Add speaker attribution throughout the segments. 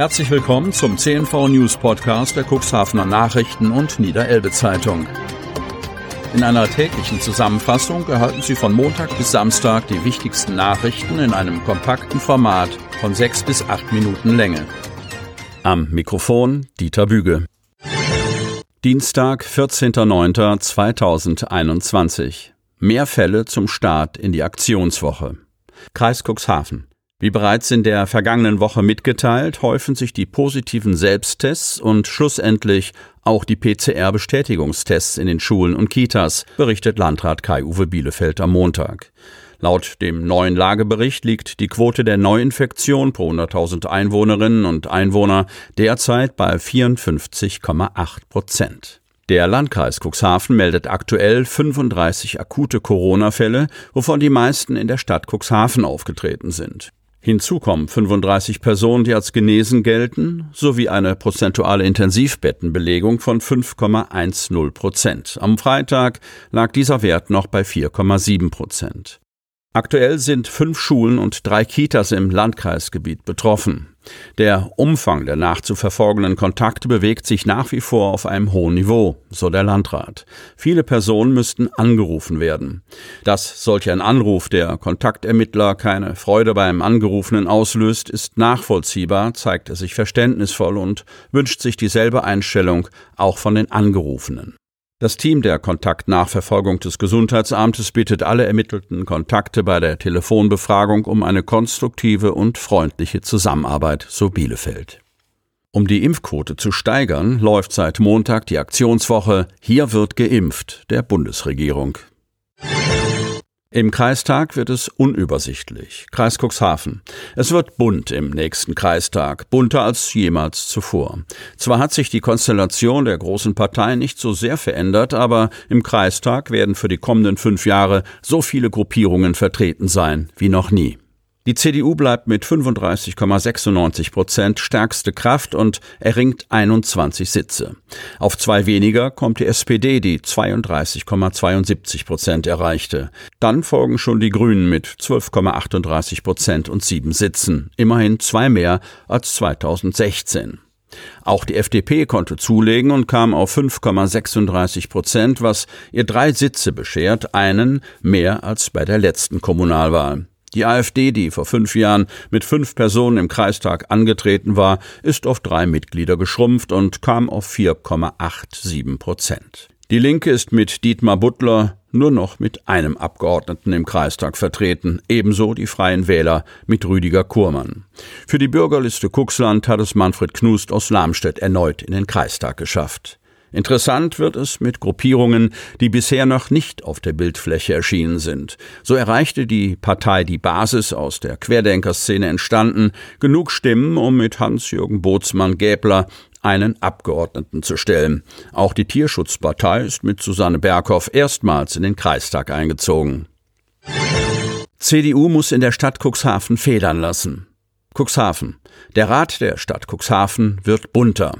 Speaker 1: Herzlich willkommen zum CNV News Podcast der Cuxhavener Nachrichten und Niederelbe Zeitung. In einer täglichen Zusammenfassung erhalten Sie von Montag bis Samstag die wichtigsten Nachrichten in einem kompakten Format von sechs bis acht Minuten Länge. Am Mikrofon Dieter Büge. Dienstag, 14.09.2021. Mehr Fälle zum Start in die Aktionswoche. Kreis Cuxhaven. Wie bereits in der vergangenen Woche mitgeteilt, häufen sich die positiven Selbsttests und schlussendlich auch die PCR-Bestätigungstests in den Schulen und Kitas, berichtet Landrat Kai-Uwe Bielefeld am Montag. Laut dem neuen Lagebericht liegt die Quote der Neuinfektion pro 100.000 Einwohnerinnen und Einwohner derzeit bei 54,8 Prozent. Der Landkreis Cuxhaven meldet aktuell 35 akute Corona-Fälle, wovon die meisten in der Stadt Cuxhaven aufgetreten sind. Hinzu kommen 35 Personen, die als genesen gelten, sowie eine prozentuale Intensivbettenbelegung von 5,10 Prozent. Am Freitag lag dieser Wert noch bei 4,7 Prozent. Aktuell sind fünf Schulen und drei Kitas im Landkreisgebiet betroffen. Der Umfang der nachzuverfolgenden Kontakte bewegt sich nach wie vor auf einem hohen Niveau, so der Landrat. Viele Personen müssten angerufen werden. Dass solch ein Anruf der Kontaktermittler keine Freude beim Angerufenen auslöst, ist nachvollziehbar, zeigt er sich verständnisvoll und wünscht sich dieselbe Einstellung auch von den Angerufenen. Das Team der Kontaktnachverfolgung des Gesundheitsamtes bittet alle ermittelten Kontakte bei der Telefonbefragung um eine konstruktive und freundliche Zusammenarbeit, so Bielefeld. Um die Impfquote zu steigern, läuft seit Montag die Aktionswoche Hier wird geimpft der Bundesregierung. Im Kreistag wird es unübersichtlich. Kreis Cuxhaven. Es wird bunt im nächsten Kreistag, bunter als jemals zuvor. Zwar hat sich die Konstellation der großen Parteien nicht so sehr verändert, aber im Kreistag werden für die kommenden fünf Jahre so viele Gruppierungen vertreten sein wie noch nie. Die CDU bleibt mit 35,96 Prozent stärkste Kraft und erringt 21 Sitze. Auf zwei weniger kommt die SPD, die 32,72 Prozent erreichte. Dann folgen schon die Grünen mit 12,38 Prozent und sieben Sitzen, immerhin zwei mehr als 2016. Auch die FDP konnte zulegen und kam auf 5,36 Prozent, was ihr drei Sitze beschert, einen mehr als bei der letzten Kommunalwahl. Die AfD, die vor fünf Jahren mit fünf Personen im Kreistag angetreten war, ist auf drei Mitglieder geschrumpft und kam auf 4,87 Prozent. Die Linke ist mit Dietmar Butler nur noch mit einem Abgeordneten im Kreistag vertreten, ebenso die Freien Wähler mit Rüdiger Kurmann. Für die Bürgerliste Kuxland hat es Manfred Knust aus Lamstedt erneut in den Kreistag geschafft. Interessant wird es mit Gruppierungen, die bisher noch nicht auf der Bildfläche erschienen sind. So erreichte die Partei Die Basis aus der Querdenkerszene entstanden genug Stimmen, um mit Hans-Jürgen Bootsmann-Gäbler einen Abgeordneten zu stellen. Auch die Tierschutzpartei ist mit Susanne Berghoff erstmals in den Kreistag eingezogen. CDU muss in der Stadt Cuxhaven federn lassen. Cuxhaven. Der Rat der Stadt Cuxhaven wird bunter.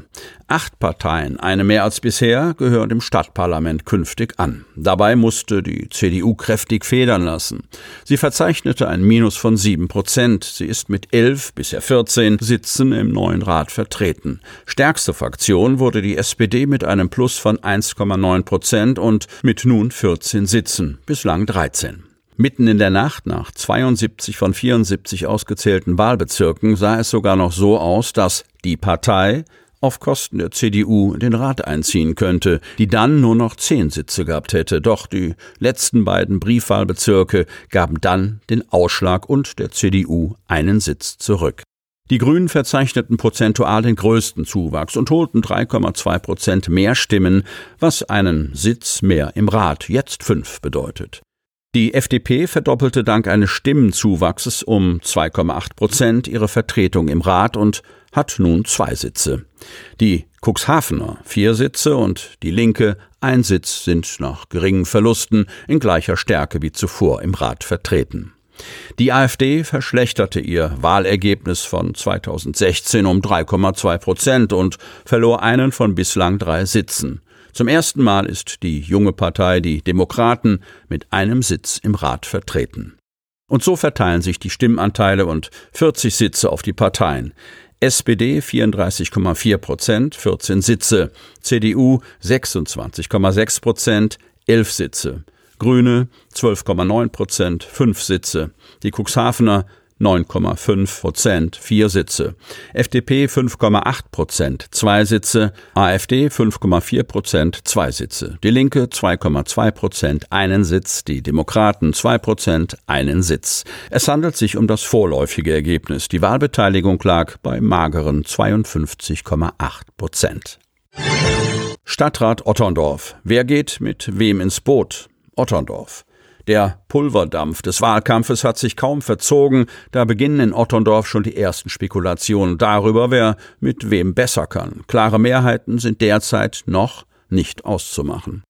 Speaker 1: Acht Parteien, eine mehr als bisher, gehören dem Stadtparlament künftig an. Dabei musste die CDU kräftig federn lassen. Sie verzeichnete ein Minus von sieben Prozent. Sie ist mit elf, bisher 14 Sitzen im neuen Rat vertreten. Stärkste Fraktion wurde die SPD mit einem Plus von 1,9 Prozent und mit nun 14 Sitzen, bislang 13. Mitten in der Nacht, nach 72 von 74 ausgezählten Wahlbezirken, sah es sogar noch so aus, dass die Partei auf Kosten der CDU den Rat einziehen könnte, die dann nur noch zehn Sitze gehabt hätte. Doch die letzten beiden Briefwahlbezirke gaben dann den Ausschlag und der CDU einen Sitz zurück. Die Grünen verzeichneten prozentual den größten Zuwachs und holten 3,2 Prozent mehr Stimmen, was einen Sitz mehr im Rat, jetzt fünf bedeutet. Die FDP verdoppelte dank eines Stimmenzuwachses um 2,8 Prozent ihre Vertretung im Rat und hat nun zwei Sitze. Die Cuxhavener vier Sitze und die Linke ein Sitz sind nach geringen Verlusten in gleicher Stärke wie zuvor im Rat vertreten. Die AfD verschlechterte ihr Wahlergebnis von 2016 um 3,2 Prozent und verlor einen von bislang drei Sitzen. Zum ersten Mal ist die junge Partei, die Demokraten, mit einem Sitz im Rat vertreten. Und so verteilen sich die Stimmanteile und 40 Sitze auf die Parteien. SPD 34,4 Prozent, 14 Sitze, CDU 26,6 Prozent, 11 Sitze, Grüne 12,9 Prozent, 5 Sitze, die Cuxhavener 9,5 Prozent, vier Sitze. FDP 5,8 Prozent, zwei Sitze. AfD 5,4 Prozent, zwei Sitze. Die Linke 2,2 Prozent, einen Sitz. Die Demokraten 2 Prozent, einen Sitz. Es handelt sich um das vorläufige Ergebnis. Die Wahlbeteiligung lag bei mageren 52,8 Prozent. Stadtrat Otterndorf. Wer geht mit wem ins Boot? Otterndorf. Der Pulverdampf des Wahlkampfes hat sich kaum verzogen, da beginnen in Otterndorf schon die ersten Spekulationen darüber, wer mit wem besser kann. Klare Mehrheiten sind derzeit noch nicht auszumachen.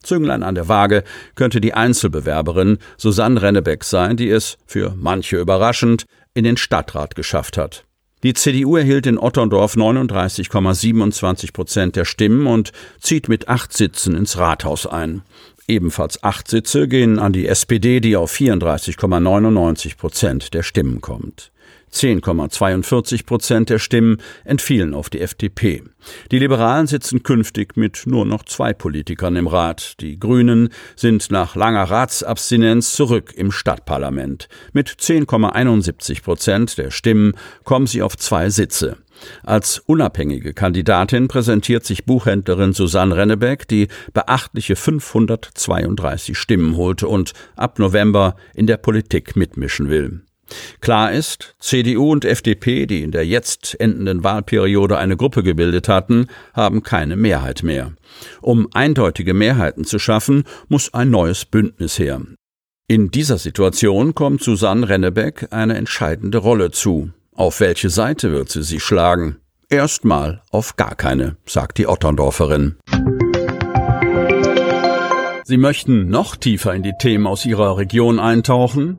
Speaker 1: Zünglein an der Waage könnte die Einzelbewerberin Susanne Rennebeck sein, die es, für manche überraschend, in den Stadtrat geschafft hat. Die CDU erhielt in Otterndorf 39,27 Prozent der Stimmen und zieht mit acht Sitzen ins Rathaus ein. Ebenfalls acht Sitze gehen an die SPD, die auf 34,99 Prozent der Stimmen kommt. 10,42 Prozent der Stimmen entfielen auf die FDP. Die Liberalen sitzen künftig mit nur noch zwei Politikern im Rat. Die Grünen sind nach langer Ratsabstinenz zurück im Stadtparlament. Mit 10,71 Prozent der Stimmen kommen sie auf zwei Sitze. Als unabhängige Kandidatin präsentiert sich Buchhändlerin Susanne Rennebeck, die beachtliche 532 Stimmen holte und ab November in der Politik mitmischen will. Klar ist, CDU und FDP, die in der jetzt endenden Wahlperiode eine Gruppe gebildet hatten, haben keine Mehrheit mehr. Um eindeutige Mehrheiten zu schaffen, muss ein neues Bündnis her. In dieser Situation kommt Susanne Rennebeck eine entscheidende Rolle zu. Auf welche Seite wird sie sie schlagen? Erstmal auf gar keine, sagt die Otterndorferin. Sie möchten noch tiefer in die Themen aus Ihrer Region eintauchen?